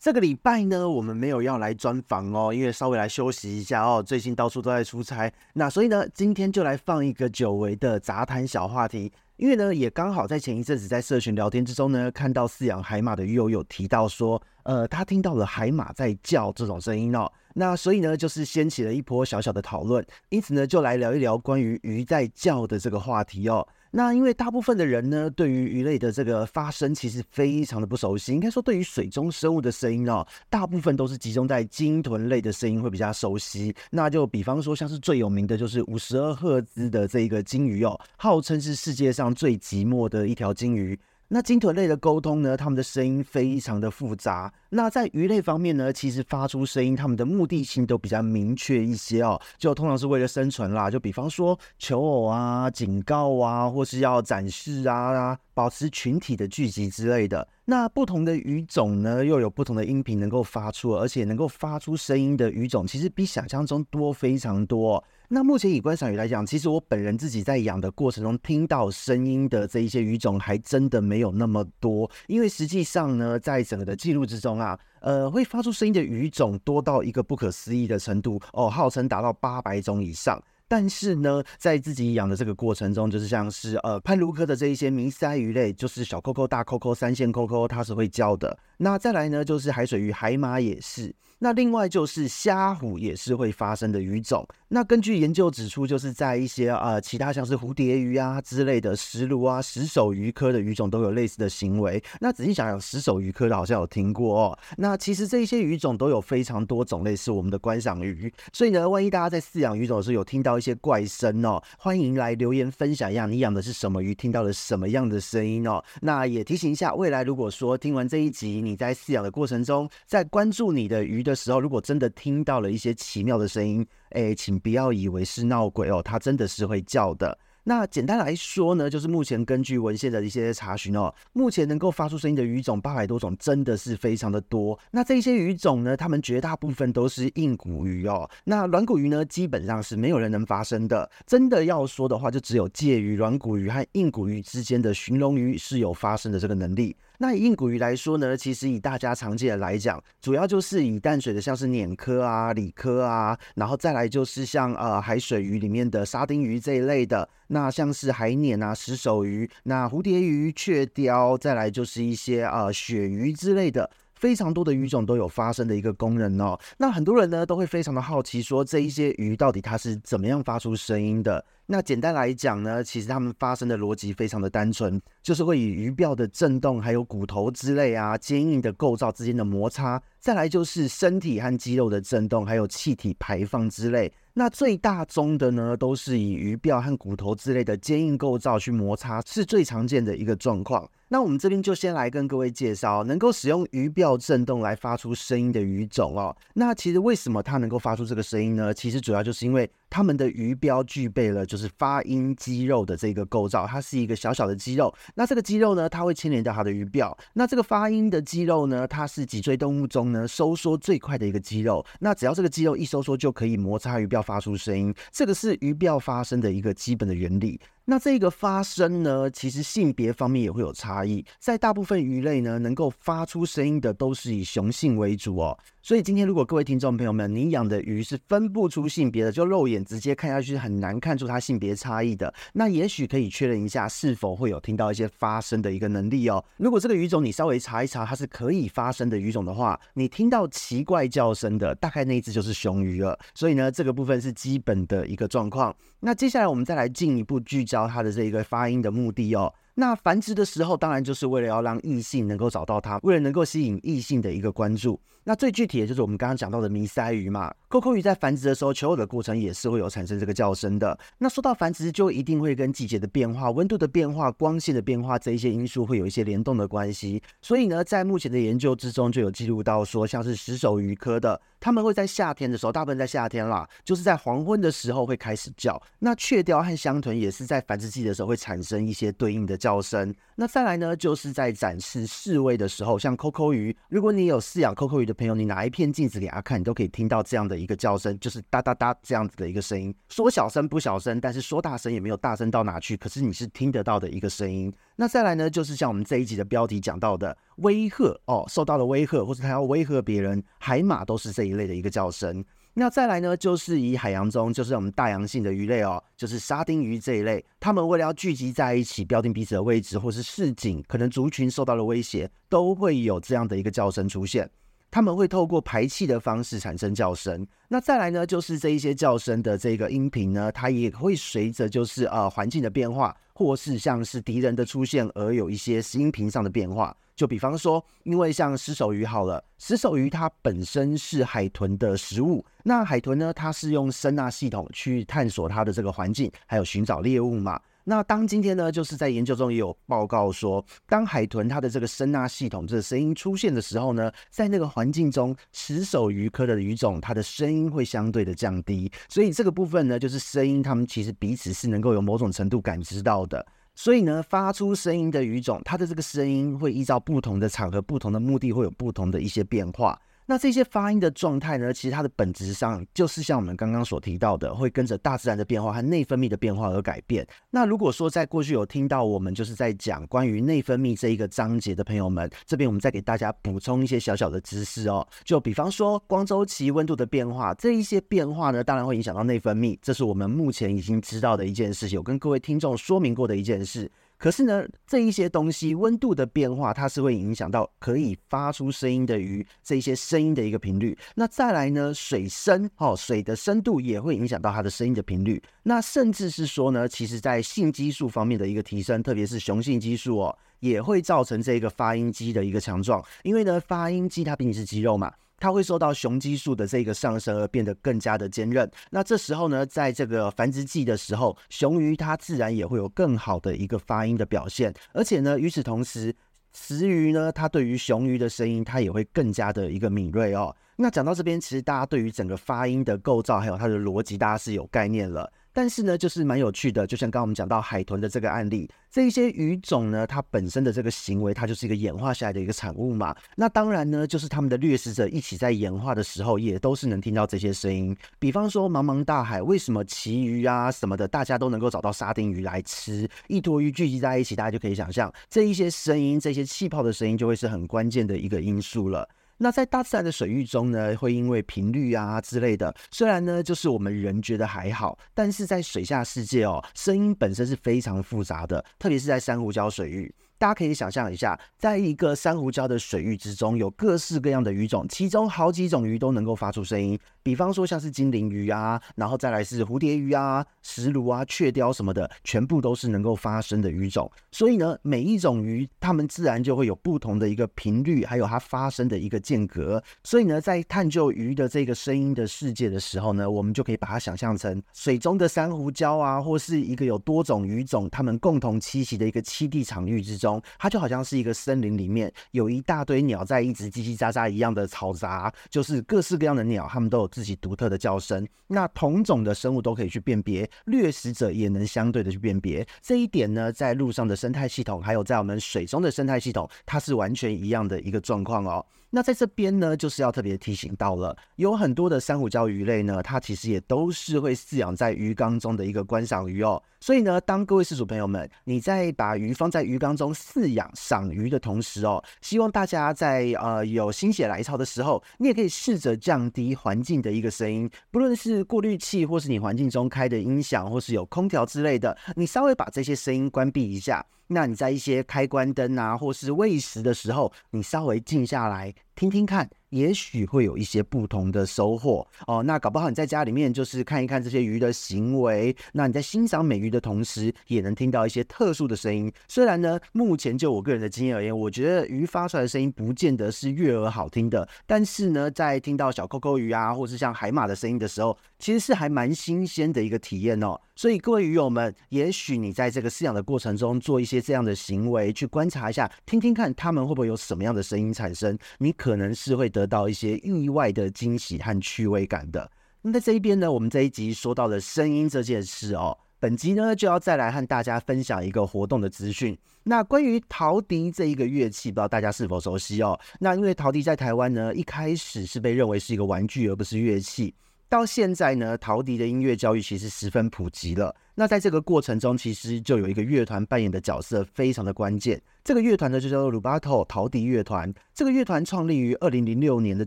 这个礼拜呢，我们没有要来专访哦，因为稍微来休息一下哦。最近到处都在出差，那所以呢，今天就来放一个久违的杂谈小话题。因为呢，也刚好在前一阵子在社群聊天之中呢，看到饲养海马的鱼友有提到说，呃，他听到了海马在叫这种声音哦。那所以呢，就是掀起了一波小小的讨论，因此呢，就来聊一聊关于鱼在叫的这个话题哦。那因为大部分的人呢，对于鱼类的这个发声其实非常的不熟悉。应该说，对于水中生物的声音哦，大部分都是集中在鲸豚类的声音会比较熟悉。那就比方说，像是最有名的就是五十二赫兹的这一个鲸鱼哦，号称是世界上最寂寞的一条鲸鱼。那鲸豚类的沟通呢，它们的声音非常的复杂。那在鱼类方面呢，其实发出声音，它们的目的性都比较明确一些哦，就通常是为了生存啦。就比方说求偶啊、警告啊，或是要展示啊、保持群体的聚集之类的。那不同的鱼种呢，又有不同的音频能够发出，而且能够发出声音的鱼种，其实比想象中多非常多。那目前以观赏鱼来讲，其实我本人自己在养的过程中，听到声音的这一些鱼种还真的没有那么多。因为实际上呢，在整个的记录之中啊，呃，会发出声音的鱼种多到一个不可思议的程度哦，号称达到八百种以上。但是呢，在自己养的这个过程中，就是像是呃攀鲈科的这一些迷鳃鱼类，就是小扣扣、大扣扣、三线扣扣，它是会叫的。那再来呢，就是海水鱼海马也是。那另外就是虾虎也是会发生的鱼种。那根据研究指出，就是在一些呃其他像是蝴蝶鱼啊之类的石鲈啊、石首鱼科的鱼种都有类似的行为。那仔细想想，石首鱼科的好像有听过哦。那其实这一些鱼种都有非常多种类，是我们的观赏鱼。所以呢，万一大家在饲养鱼种的时候有听到一些怪声哦，欢迎来留言分享一下你养的是什么鱼，听到了什么样的声音哦。那也提醒一下，未来如果说听完这一集，你在饲养的过程中，在关注你的鱼的的时候，如果真的听到了一些奇妙的声音，哎，请不要以为是闹鬼哦，它真的是会叫的。那简单来说呢，就是目前根据文献的一些查询哦，目前能够发出声音的鱼种八百多种，真的是非常的多。那这些鱼种呢，它们绝大部分都是硬骨鱼哦。那软骨鱼呢，基本上是没有人能发声的。真的要说的话，就只有介于软骨鱼和硬骨鱼之间的鲟龙鱼是有发声的这个能力。那以硬骨鱼来说呢，其实以大家常见的来讲，主要就是以淡水的像是鲶科啊、鲤科啊，然后再来就是像呃海水鱼里面的沙丁鱼这一类的，那像是海碾啊、石首鱼、那蝴蝶鱼、雀鲷，再来就是一些呃鳕鱼之类的。非常多的鱼种都有发生的一个功能哦。那很多人呢都会非常的好奇，说这一些鱼到底它是怎么样发出声音的？那简单来讲呢，其实它们发生的逻辑非常的单纯，就是会以鱼鳔的震动，还有骨头之类啊坚硬的构造之间的摩擦，再来就是身体和肌肉的震动，还有气体排放之类。那最大宗的呢，都是以鱼鳔和骨头之类的坚硬构造去摩擦，是最常见的一个状况。那我们这边就先来跟各位介绍能够使用鱼鳔震动来发出声音的鱼种哦。那其实为什么它能够发出这个声音呢？其实主要就是因为它们的鱼鰾具备了就是发音肌肉的这个构造，它是一个小小的肌肉。那这个肌肉呢，它会牵连到它的鱼鰾。那这个发音的肌肉呢，它是脊椎动物中呢收缩最快的一个肌肉。那只要这个肌肉一收缩，就可以摩擦鱼鰾发出声音。这个是鱼鰾发声的一个基本的原理。那这个发声呢，其实性别方面也会有差异。在大部分鱼类呢，能够发出声音的都是以雄性为主哦。所以今天如果各位听众朋友们，你养的鱼是分不出性别的，就肉眼直接看下去很难看出它性别差异的，那也许可以确认一下是否会有听到一些发声的一个能力哦。如果这个鱼种你稍微查一查，它是可以发声的鱼种的话，你听到奇怪叫声的，大概那一只就是雄鱼了。所以呢，这个部分是基本的一个状况。那接下来我们再来进一步聚焦。它的这一个发音的目的哦，那繁殖的时候，当然就是为了要让异性能够找到它，为了能够吸引异性的一个关注。那最具体的就是我们刚刚讲到的迷鳃鱼嘛，，Coco 鱼在繁殖的时候，求偶的过程也是会有产生这个叫声的。那说到繁殖，就一定会跟季节的变化、温度的变化、光线的变化这一些因素会有一些联动的关系。所以呢，在目前的研究之中，就有记录到说，像是石首鱼科的，他们会在夏天的时候，大部分在夏天啦，就是在黄昏的时候会开始叫。那雀鯛和香豚也是在繁殖季的时候会产生一些对应的叫声。那再来呢，就是在展示示威的时候，像 Coco 鱼，如果你有饲养 Coco 鱼的朋友，你拿一片镜子给他看，你都可以听到这样的一个叫声，就是哒哒哒这样子的一个声音。说小声不小声，但是说大声也没有大声到哪去，可是你是听得到的一个声音。那再来呢，就是像我们这一集的标题讲到的威吓哦，受到了威吓，或者他要威吓别人，海马都是这一类的一个叫声。那再来呢，就是以海洋中，就是我们大洋性的鱼类哦，就是沙丁鱼这一类，他们为了要聚集在一起，标定彼此的位置，或是示警，可能族群受到了威胁，都会有这样的一个叫声出现。他们会透过排气的方式产生叫声。那再来呢，就是这一些叫声的这个音频呢，它也会随着就是呃环境的变化，或是像是敌人的出现而有一些音频上的变化。就比方说，因为像石手鱼好了，石手鱼它本身是海豚的食物。那海豚呢，它是用声纳系统去探索它的这个环境，还有寻找猎物嘛。那当今天呢，就是在研究中也有报告说，当海豚它的这个声纳系统这个声音出现的时候呢，在那个环境中，持手鱼科的鱼种它的声音会相对的降低，所以这个部分呢，就是声音它们其实彼此是能够有某种程度感知到的，所以呢，发出声音的鱼种，它的这个声音会依照不同的场合、不同的目的，会有不同的一些变化。那这些发音的状态呢，其实它的本质上就是像我们刚刚所提到的，会跟着大自然的变化和内分泌的变化而改变。那如果说在过去有听到我们就是在讲关于内分泌这一个章节的朋友们，这边我们再给大家补充一些小小的知识哦。就比方说光周期、温度的变化，这一些变化呢，当然会影响到内分泌，这是我们目前已经知道的一件事情，有跟各位听众说明过的一件事。可是呢，这一些东西温度的变化，它是会影响到可以发出声音的鱼这一些声音的一个频率。那再来呢，水深哦，水的深度也会影响到它的声音的频率。那甚至是说呢，其实在性激素方面的一个提升，特别是雄性激素哦，也会造成这个发音肌的一个强壮。因为呢，发音肌它毕竟是肌肉嘛。它会受到雄激素的这个上升而变得更加的坚韧。那这时候呢，在这个繁殖季的时候，雄鱼它自然也会有更好的一个发音的表现。而且呢，与此同时，雌鱼呢，它对于雄鱼的声音，它也会更加的一个敏锐哦。那讲到这边，其实大家对于整个发音的构造还有它的逻辑，大家是有概念了。但是呢，就是蛮有趣的，就像刚刚我们讲到海豚的这个案例，这一些鱼种呢，它本身的这个行为，它就是一个演化下来的一个产物嘛。那当然呢，就是他们的掠食者一起在演化的时候，也都是能听到这些声音。比方说，茫茫大海，为什么旗鱼啊什么的，大家都能够找到沙丁鱼来吃？一坨鱼聚集在一起，大家就可以想象，这一些声音，这些气泡的声音，就会是很关键的一个因素了。那在大自然的水域中呢，会因为频率啊之类的，虽然呢就是我们人觉得还好，但是在水下世界哦，声音本身是非常复杂的，特别是在珊瑚礁水域。大家可以想象一下，在一个珊瑚礁的水域之中，有各式各样的鱼种，其中好几种鱼都能够发出声音。比方说像是精灵鱼啊，然后再来是蝴蝶鱼啊、石鲈啊、雀鯛什么的，全部都是能够发声的鱼种。所以呢，每一种鱼它们自然就会有不同的一个频率，还有它发声的一个间隔。所以呢，在探究鱼的这个声音的世界的时候呢，我们就可以把它想象成水中的珊瑚礁啊，或是一个有多种鱼种它们共同栖息的一个栖地场域之中。它就好像是一个森林里面有一大堆鸟在一直叽叽喳喳一样的嘈杂，就是各式各样的鸟，它们都有自己独特的叫声。那同种的生物都可以去辨别，掠食者也能相对的去辨别。这一点呢，在陆上的生态系统，还有在我们水中的生态系统，它是完全一样的一个状况哦。那在这边呢，就是要特别提醒到了，有很多的珊瑚礁鱼类呢，它其实也都是会饲养在鱼缸中的一个观赏鱼哦。所以呢，当各位饲主朋友们，你在把鱼放在鱼缸中饲养赏鱼的同时哦，希望大家在呃有心血来潮的时候，你也可以试着降低环境的一个声音，不论是过滤器，或是你环境中开的音响，或是有空调之类的，你稍微把这些声音关闭一下。那你在一些开关灯啊，或是喂食的时候，你稍微静下来听听看。也许会有一些不同的收获哦。那搞不好你在家里面就是看一看这些鱼的行为，那你在欣赏美鱼的同时，也能听到一些特殊的声音。虽然呢，目前就我个人的经验而言，我觉得鱼发出来的声音不见得是悦耳好听的。但是呢，在听到小扣扣鱼啊，或是像海马的声音的时候，其实是还蛮新鲜的一个体验哦。所以各位鱼友们，也许你在这个饲养的过程中做一些这样的行为，去观察一下，听听看他们会不会有什么样的声音产生，你可能是会得到一些意外的惊喜和趣味感的。那在这一边呢，我们这一集说到了声音这件事哦，本集呢就要再来和大家分享一个活动的资讯。那关于陶笛这一个乐器，不知道大家是否熟悉哦？那因为陶笛在台湾呢，一开始是被认为是一个玩具，而不是乐器。到现在呢，陶笛的音乐教育其实十分普及了。那在这个过程中，其实就有一个乐团扮演的角色非常的关键。这个乐团呢，就叫做鲁巴头陶笛乐团。这个乐团创立于二零零六年的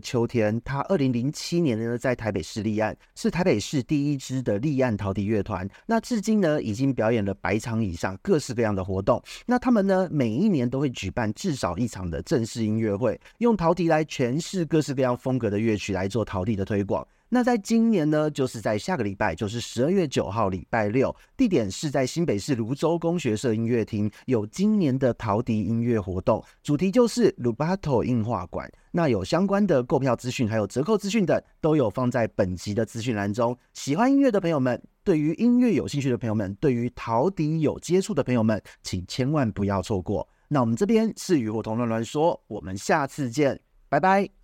秋天，它二零零七年呢在台北市立案，是台北市第一支的立案陶笛乐团。那至今呢，已经表演了百场以上各式各样的活动。那他们呢，每一年都会举办至少一场的正式音乐会，用陶笛来诠释各式各样风格的乐曲来做陶笛的推广。那在今年呢，就是在下个礼拜，就是十二月九号礼拜六，地点是在新北市芦洲工学社音乐厅，有今年的陶笛音乐活动，主题就是鲁巴托硬画馆。那有相关的购票资讯，还有折扣资讯等，都有放在本集的资讯栏中。喜欢音乐的朋友们，对于音乐有兴趣的朋友们，对于陶笛有接触的朋友们，请千万不要错过。那我们这边是鱼活通乱乱说，我们下次见，拜拜。